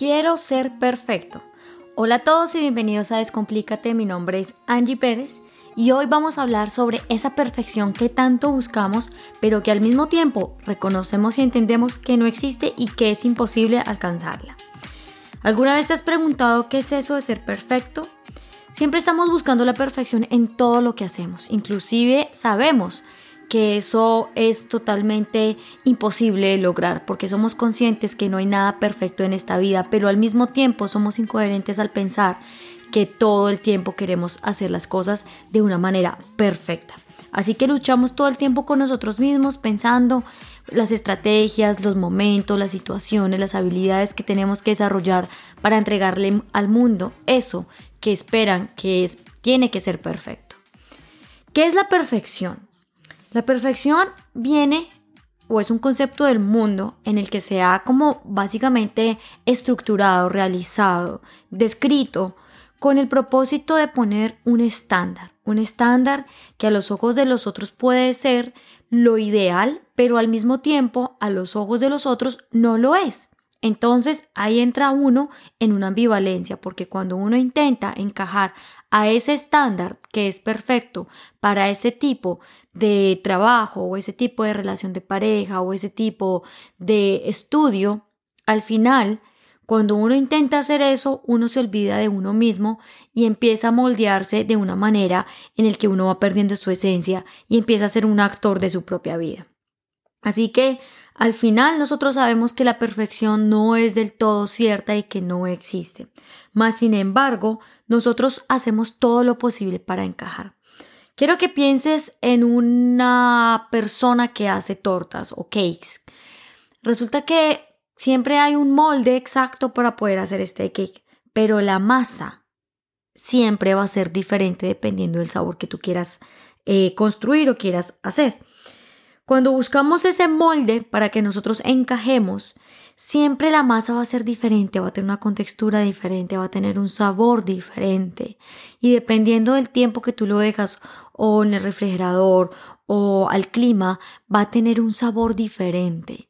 Quiero ser perfecto. Hola a todos y bienvenidos a Descomplícate. Mi nombre es Angie Pérez y hoy vamos a hablar sobre esa perfección que tanto buscamos, pero que al mismo tiempo reconocemos y entendemos que no existe y que es imposible alcanzarla. ¿Alguna vez te has preguntado qué es eso de ser perfecto? Siempre estamos buscando la perfección en todo lo que hacemos, inclusive sabemos que eso es totalmente imposible de lograr porque somos conscientes que no hay nada perfecto en esta vida, pero al mismo tiempo somos incoherentes al pensar que todo el tiempo queremos hacer las cosas de una manera perfecta. Así que luchamos todo el tiempo con nosotros mismos pensando las estrategias, los momentos, las situaciones, las habilidades que tenemos que desarrollar para entregarle al mundo eso que esperan que es, tiene que ser perfecto. ¿Qué es la perfección? La perfección viene o es un concepto del mundo en el que se ha como básicamente estructurado, realizado, descrito con el propósito de poner un estándar, un estándar que a los ojos de los otros puede ser lo ideal, pero al mismo tiempo a los ojos de los otros no lo es. Entonces ahí entra uno en una ambivalencia, porque cuando uno intenta encajar a ese estándar que es perfecto para ese tipo de trabajo o ese tipo de relación de pareja o ese tipo de estudio, al final, cuando uno intenta hacer eso, uno se olvida de uno mismo y empieza a moldearse de una manera en el que uno va perdiendo su esencia y empieza a ser un actor de su propia vida. Así que al final nosotros sabemos que la perfección no es del todo cierta y que no existe. Mas sin embargo, nosotros hacemos todo lo posible para encajar. Quiero que pienses en una persona que hace tortas o cakes. Resulta que siempre hay un molde exacto para poder hacer este cake, pero la masa siempre va a ser diferente dependiendo del sabor que tú quieras eh, construir o quieras hacer. Cuando buscamos ese molde para que nosotros encajemos, siempre la masa va a ser diferente, va a tener una contextura diferente, va a tener un sabor diferente. Y dependiendo del tiempo que tú lo dejas o en el refrigerador o al clima, va a tener un sabor diferente.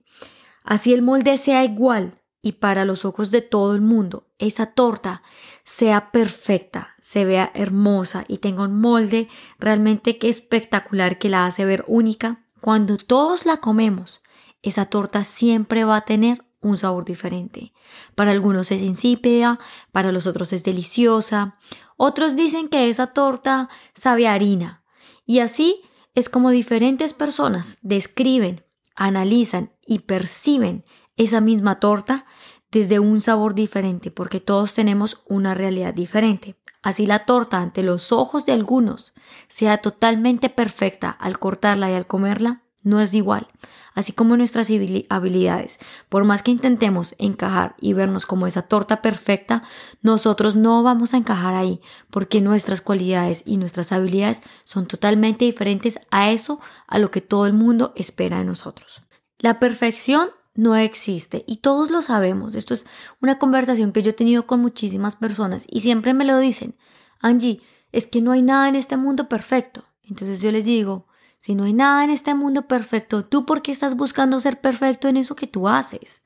Así el molde sea igual y para los ojos de todo el mundo, esa torta sea perfecta, se vea hermosa y tenga un molde realmente que espectacular que la hace ver única, cuando todos la comemos, esa torta siempre va a tener un sabor diferente. Para algunos es insípida, para los otros es deliciosa. Otros dicen que esa torta sabe harina. Y así es como diferentes personas describen, analizan y perciben esa misma torta desde un sabor diferente, porque todos tenemos una realidad diferente. Así la torta ante los ojos de algunos sea totalmente perfecta al cortarla y al comerla, no es igual. Así como nuestras habilidades, por más que intentemos encajar y vernos como esa torta perfecta, nosotros no vamos a encajar ahí, porque nuestras cualidades y nuestras habilidades son totalmente diferentes a eso, a lo que todo el mundo espera de nosotros. La perfección no existe y todos lo sabemos. Esto es una conversación que yo he tenido con muchísimas personas y siempre me lo dicen. Angie, es que no hay nada en este mundo perfecto. Entonces yo les digo, si no hay nada en este mundo perfecto, ¿tú por qué estás buscando ser perfecto en eso que tú haces?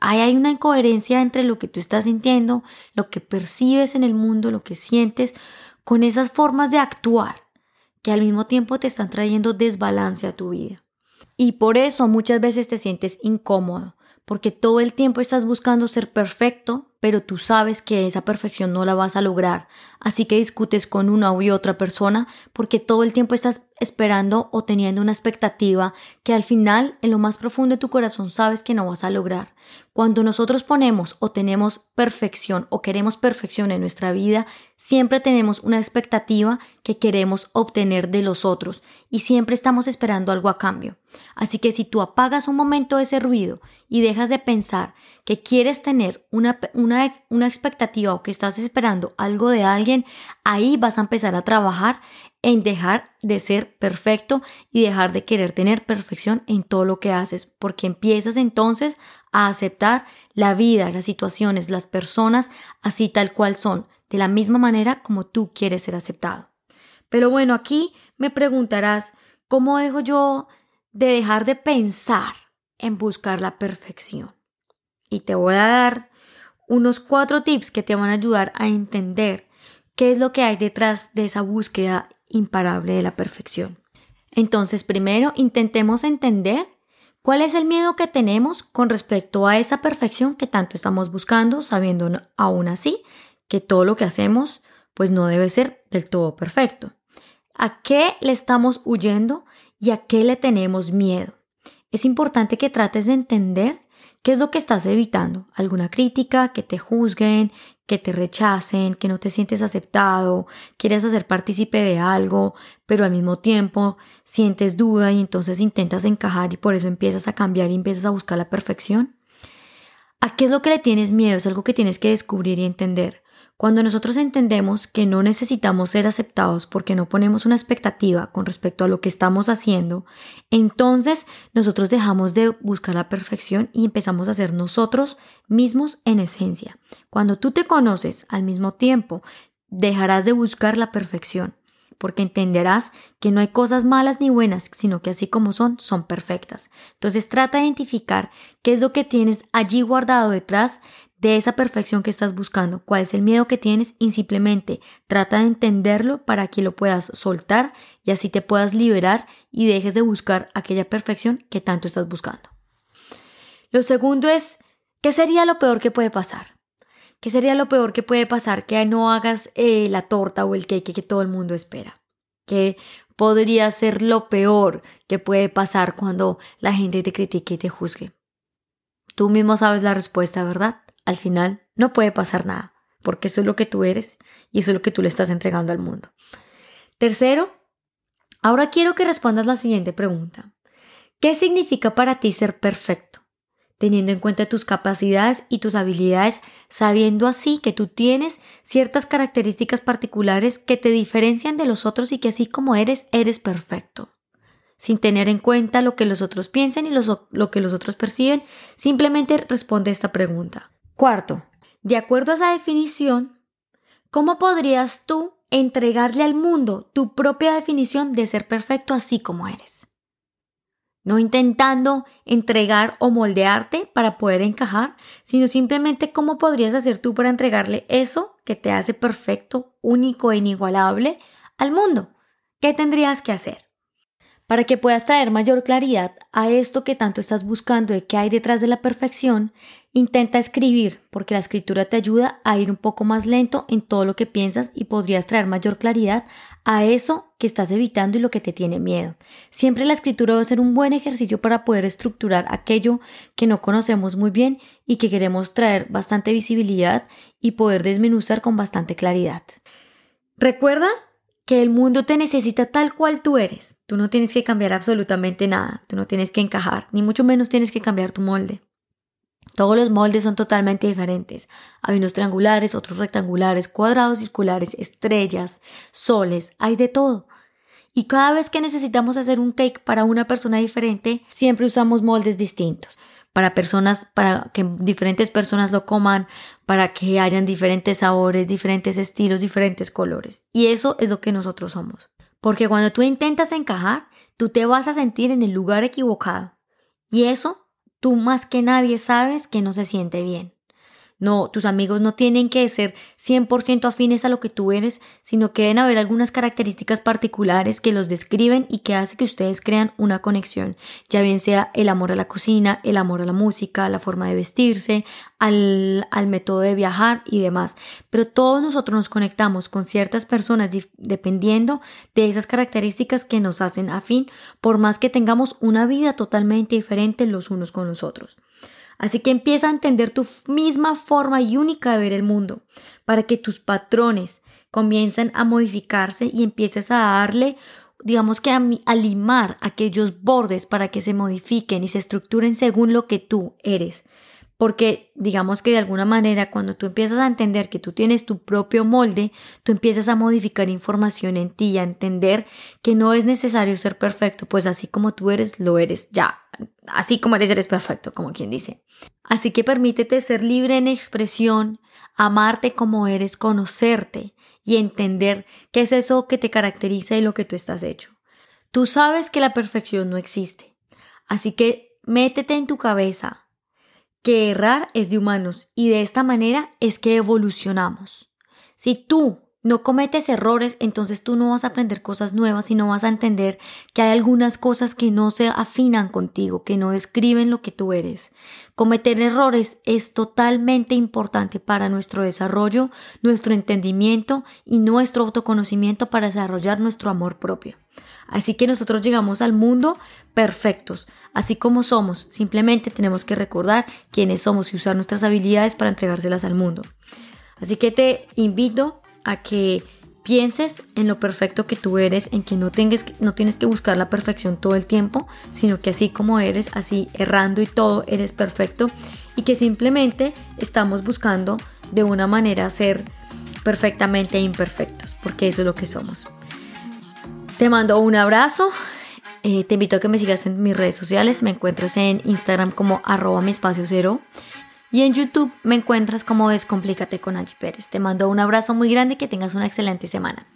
Ahí hay una incoherencia entre lo que tú estás sintiendo, lo que percibes en el mundo, lo que sientes, con esas formas de actuar que al mismo tiempo te están trayendo desbalance a tu vida. Y por eso muchas veces te sientes incómodo, porque todo el tiempo estás buscando ser perfecto, pero tú sabes que esa perfección no la vas a lograr. Así que discutes con una u otra persona porque todo el tiempo estás esperando o teniendo una expectativa que al final en lo más profundo de tu corazón sabes que no vas a lograr. Cuando nosotros ponemos o tenemos perfección o queremos perfección en nuestra vida, siempre tenemos una expectativa que queremos obtener de los otros y siempre estamos esperando algo a cambio. Así que si tú apagas un momento ese ruido y dejas de pensar que quieres tener una, una, una expectativa o que estás esperando algo de alguien, ahí vas a empezar a trabajar en dejar de ser perfecto y dejar de querer tener perfección en todo lo que haces, porque empiezas entonces a aceptar la vida, las situaciones, las personas así tal cual son, de la misma manera como tú quieres ser aceptado. Pero bueno, aquí me preguntarás, ¿cómo dejo yo de dejar de pensar en buscar la perfección? Y te voy a dar unos cuatro tips que te van a ayudar a entender qué es lo que hay detrás de esa búsqueda imparable de la perfección. Entonces, primero, intentemos entender cuál es el miedo que tenemos con respecto a esa perfección que tanto estamos buscando, sabiendo aún así que todo lo que hacemos pues no debe ser del todo perfecto. ¿A qué le estamos huyendo y a qué le tenemos miedo? Es importante que trates de entender qué es lo que estás evitando. ¿Alguna crítica? ¿Que te juzguen? ¿Que te rechacen? ¿Que no te sientes aceptado? ¿Quieres hacer partícipe de algo? Pero al mismo tiempo sientes duda y entonces intentas encajar y por eso empiezas a cambiar y empiezas a buscar la perfección. ¿A qué es lo que le tienes miedo? Es algo que tienes que descubrir y entender. Cuando nosotros entendemos que no necesitamos ser aceptados porque no ponemos una expectativa con respecto a lo que estamos haciendo, entonces nosotros dejamos de buscar la perfección y empezamos a ser nosotros mismos en esencia. Cuando tú te conoces al mismo tiempo, dejarás de buscar la perfección porque entenderás que no hay cosas malas ni buenas, sino que así como son, son perfectas. Entonces trata de identificar qué es lo que tienes allí guardado detrás de esa perfección que estás buscando, cuál es el miedo que tienes y simplemente trata de entenderlo para que lo puedas soltar y así te puedas liberar y dejes de buscar aquella perfección que tanto estás buscando. Lo segundo es, ¿qué sería lo peor que puede pasar? ¿Qué sería lo peor que puede pasar? Que no hagas eh, la torta o el cake que todo el mundo espera. ¿Qué podría ser lo peor que puede pasar cuando la gente te critique y te juzgue? Tú mismo sabes la respuesta, ¿verdad? Al final no puede pasar nada, porque eso es lo que tú eres y eso es lo que tú le estás entregando al mundo. Tercero, ahora quiero que respondas la siguiente pregunta. ¿Qué significa para ti ser perfecto? Teniendo en cuenta tus capacidades y tus habilidades, sabiendo así que tú tienes ciertas características particulares que te diferencian de los otros y que así como eres, eres perfecto sin tener en cuenta lo que los otros piensan y lo que los otros perciben, simplemente responde esta pregunta. Cuarto, de acuerdo a esa definición, ¿cómo podrías tú entregarle al mundo tu propia definición de ser perfecto así como eres? No intentando entregar o moldearte para poder encajar, sino simplemente cómo podrías hacer tú para entregarle eso que te hace perfecto, único e inigualable al mundo. ¿Qué tendrías que hacer? Para que puedas traer mayor claridad a esto que tanto estás buscando de qué hay detrás de la perfección, intenta escribir, porque la escritura te ayuda a ir un poco más lento en todo lo que piensas y podrías traer mayor claridad a eso que estás evitando y lo que te tiene miedo. Siempre la escritura va a ser un buen ejercicio para poder estructurar aquello que no conocemos muy bien y que queremos traer bastante visibilidad y poder desmenuzar con bastante claridad. Recuerda que el mundo te necesita tal cual tú eres. Tú no tienes que cambiar absolutamente nada, tú no tienes que encajar, ni mucho menos tienes que cambiar tu molde. Todos los moldes son totalmente diferentes. Hay unos triangulares, otros rectangulares, cuadrados, circulares, estrellas, soles, hay de todo. Y cada vez que necesitamos hacer un cake para una persona diferente, siempre usamos moldes distintos para personas, para que diferentes personas lo coman, para que hayan diferentes sabores, diferentes estilos, diferentes colores. Y eso es lo que nosotros somos. Porque cuando tú intentas encajar, tú te vas a sentir en el lugar equivocado. Y eso, tú más que nadie sabes que no se siente bien. No, tus amigos no tienen que ser 100% afines a lo que tú eres, sino que deben haber algunas características particulares que los describen y que hace que ustedes crean una conexión, ya bien sea el amor a la cocina, el amor a la música, la forma de vestirse, al, al método de viajar y demás. Pero todos nosotros nos conectamos con ciertas personas dependiendo de esas características que nos hacen afín, por más que tengamos una vida totalmente diferente los unos con los otros. Así que empieza a entender tu misma forma y única de ver el mundo, para que tus patrones comiencen a modificarse y empieces a darle, digamos que a, limar aquellos bordes para que se modifiquen y se estructuren según lo que tú eres. Porque digamos que de alguna manera cuando tú empiezas a entender que tú tienes tu propio molde, tú empiezas a modificar información en ti a entender que no es necesario ser perfecto, pues así como tú eres, lo eres ya. Así como eres, eres perfecto, como quien dice. Así que permítete ser libre en expresión, amarte como eres, conocerte y entender qué es eso que te caracteriza y lo que tú estás hecho. Tú sabes que la perfección no existe. Así que métete en tu cabeza que errar es de humanos y de esta manera es que evolucionamos. Si tú no cometes errores, entonces tú no vas a aprender cosas nuevas y no vas a entender que hay algunas cosas que no se afinan contigo, que no describen lo que tú eres. Cometer errores es totalmente importante para nuestro desarrollo, nuestro entendimiento y nuestro autoconocimiento para desarrollar nuestro amor propio. Así que nosotros llegamos al mundo perfectos, así como somos. Simplemente tenemos que recordar quiénes somos y usar nuestras habilidades para entregárselas al mundo. Así que te invito a que pienses en lo perfecto que tú eres, en que no, tengas, no tienes que buscar la perfección todo el tiempo, sino que así como eres, así errando y todo, eres perfecto y que simplemente estamos buscando de una manera ser perfectamente imperfectos, porque eso es lo que somos. Te mando un abrazo. Eh, te invito a que me sigas en mis redes sociales. Me encuentras en Instagram como arroba mi cero. Y en YouTube me encuentras como Descomplícate con Angie Pérez. Te mando un abrazo muy grande y que tengas una excelente semana.